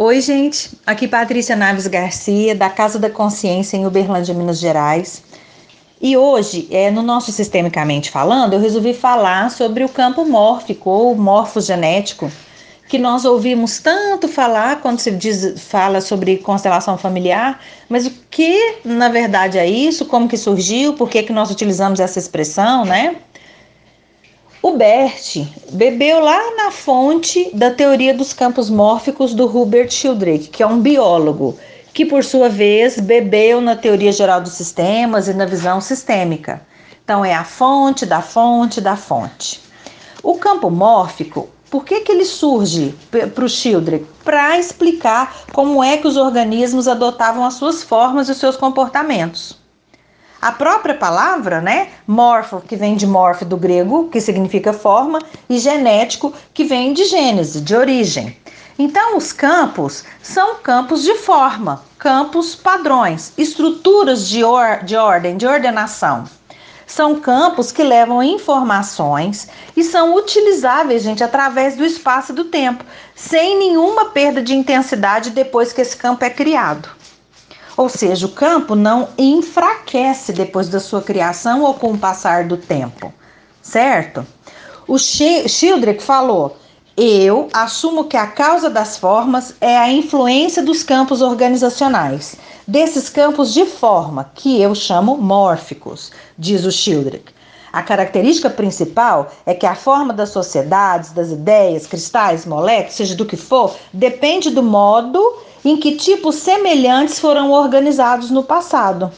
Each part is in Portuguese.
Oi, gente. Aqui Patrícia Naves Garcia, da Casa da Consciência em Uberlândia, Minas Gerais. E hoje, é, no nosso Sistemicamente Falando, eu resolvi falar sobre o campo mórfico ou morfogenético, que nós ouvimos tanto falar quando se diz, fala sobre constelação familiar, mas o que na verdade é isso, como que surgiu, por que, que nós utilizamos essa expressão, né? O Bert bebeu lá na fonte da teoria dos campos mórficos do Hubert Sheldrake, que é um biólogo, que por sua vez bebeu na teoria geral dos sistemas e na visão sistêmica. Então é a fonte da fonte da fonte. O campo mórfico, por que, que ele surge para o Sheldrake? Para explicar como é que os organismos adotavam as suas formas e os seus comportamentos. A própria palavra, né, morfo, que vem de morfo do grego, que significa forma, e genético, que vem de gênese, de origem. Então, os campos são campos de forma, campos padrões, estruturas de, or de ordem, de ordenação. São campos que levam informações e são utilizáveis, gente, através do espaço e do tempo, sem nenhuma perda de intensidade depois que esse campo é criado. Ou seja, o campo não enfraquece depois da sua criação ou com o passar do tempo, certo? O Schildrich falou: eu assumo que a causa das formas é a influência dos campos organizacionais, desses campos de forma, que eu chamo mórficos, diz o Schildrich. A característica principal é que a forma das sociedades, das ideias, cristais, moléculas, seja do que for, depende do modo em que tipos semelhantes foram organizados no passado.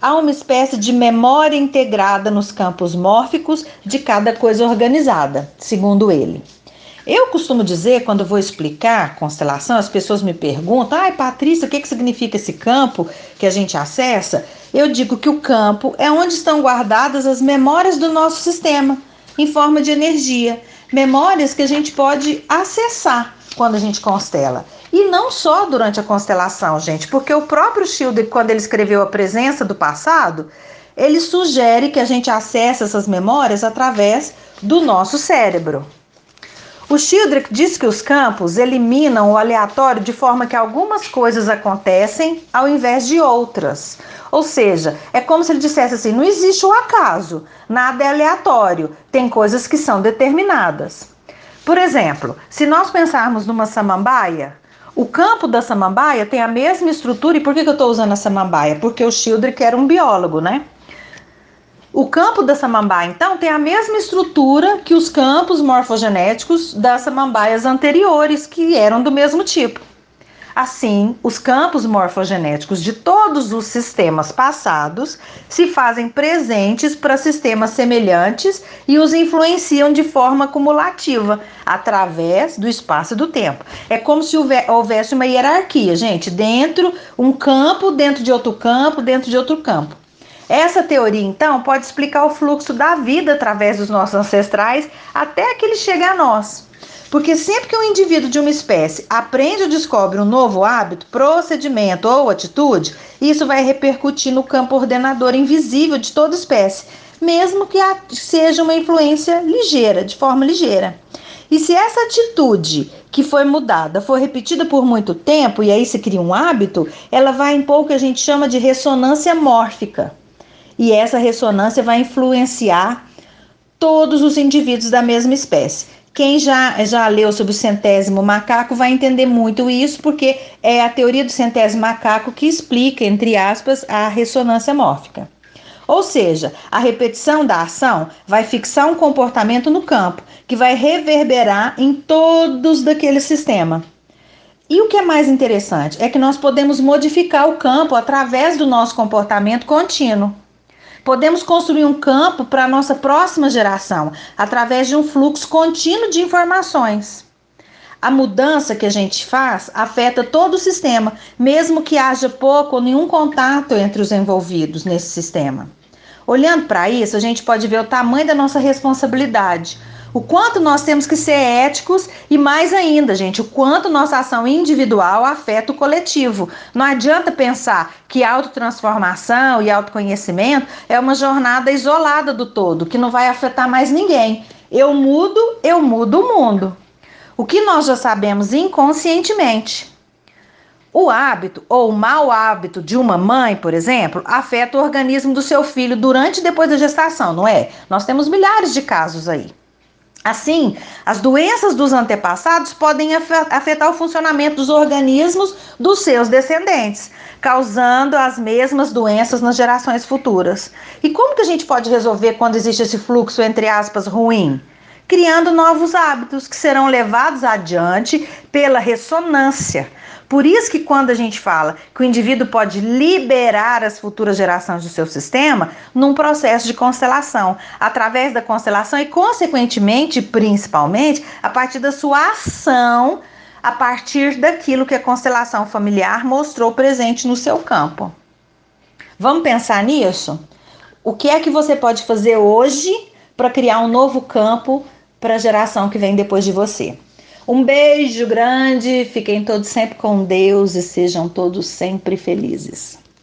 Há uma espécie de memória integrada nos campos mórficos de cada coisa organizada, segundo ele. Eu costumo dizer, quando vou explicar constelação, as pessoas me perguntam: ai, Patrícia, o que, que significa esse campo que a gente acessa? Eu digo que o campo é onde estão guardadas as memórias do nosso sistema, em forma de energia. Memórias que a gente pode acessar quando a gente constela. E não só durante a constelação, gente, porque o próprio Schilder, quando ele escreveu A Presença do Passado, ele sugere que a gente acesse essas memórias através do nosso cérebro. O Schildrich diz que os campos eliminam o aleatório de forma que algumas coisas acontecem ao invés de outras. Ou seja, é como se ele dissesse assim: não existe o acaso, nada é aleatório, tem coisas que são determinadas. Por exemplo, se nós pensarmos numa samambaia, o campo da samambaia tem a mesma estrutura. E por que, que eu estou usando a samambaia? Porque o Schildrich era um biólogo, né? O campo da samambaia, então, tem a mesma estrutura que os campos morfogenéticos das samambaias anteriores, que eram do mesmo tipo. Assim, os campos morfogenéticos de todos os sistemas passados se fazem presentes para sistemas semelhantes e os influenciam de forma cumulativa, através do espaço e do tempo. É como se houvesse uma hierarquia, gente, dentro um campo, dentro de outro campo, dentro de outro campo. Essa teoria, então, pode explicar o fluxo da vida através dos nossos ancestrais até que ele chegue a nós. Porque sempre que um indivíduo de uma espécie aprende ou descobre um novo hábito, procedimento ou atitude, isso vai repercutir no campo ordenador invisível de toda espécie, mesmo que seja uma influência ligeira, de forma ligeira. E se essa atitude que foi mudada for repetida por muito tempo e aí se cria um hábito, ela vai impor o que a gente chama de ressonância mórfica. E essa ressonância vai influenciar todos os indivíduos da mesma espécie. Quem já, já leu sobre o centésimo macaco vai entender muito isso, porque é a teoria do centésimo macaco que explica, entre aspas, a ressonância mórfica. Ou seja, a repetição da ação vai fixar um comportamento no campo, que vai reverberar em todos daquele sistema. E o que é mais interessante é que nós podemos modificar o campo através do nosso comportamento contínuo. Podemos construir um campo para a nossa próxima geração através de um fluxo contínuo de informações. A mudança que a gente faz afeta todo o sistema, mesmo que haja pouco ou nenhum contato entre os envolvidos nesse sistema. Olhando para isso, a gente pode ver o tamanho da nossa responsabilidade o quanto nós temos que ser éticos e mais ainda, gente, o quanto nossa ação individual afeta o coletivo. Não adianta pensar que autotransformação e autoconhecimento é uma jornada isolada do todo, que não vai afetar mais ninguém. Eu mudo, eu mudo o mundo. o que nós já sabemos inconscientemente. O hábito ou o mau hábito de uma mãe, por exemplo, afeta o organismo do seu filho durante e depois da gestação, não é? Nós temos milhares de casos aí. Assim, as doenças dos antepassados podem afetar o funcionamento dos organismos dos seus descendentes, causando as mesmas doenças nas gerações futuras. E como que a gente pode resolver quando existe esse fluxo, entre aspas, ruim? Criando novos hábitos que serão levados adiante pela ressonância por isso que quando a gente fala que o indivíduo pode liberar as futuras gerações do seu sistema num processo de constelação, através da constelação e consequentemente, principalmente, a partir da sua ação, a partir daquilo que a constelação familiar mostrou presente no seu campo. Vamos pensar nisso? O que é que você pode fazer hoje para criar um novo campo para a geração que vem depois de você? Um beijo grande, fiquem todos sempre com Deus e sejam todos sempre felizes.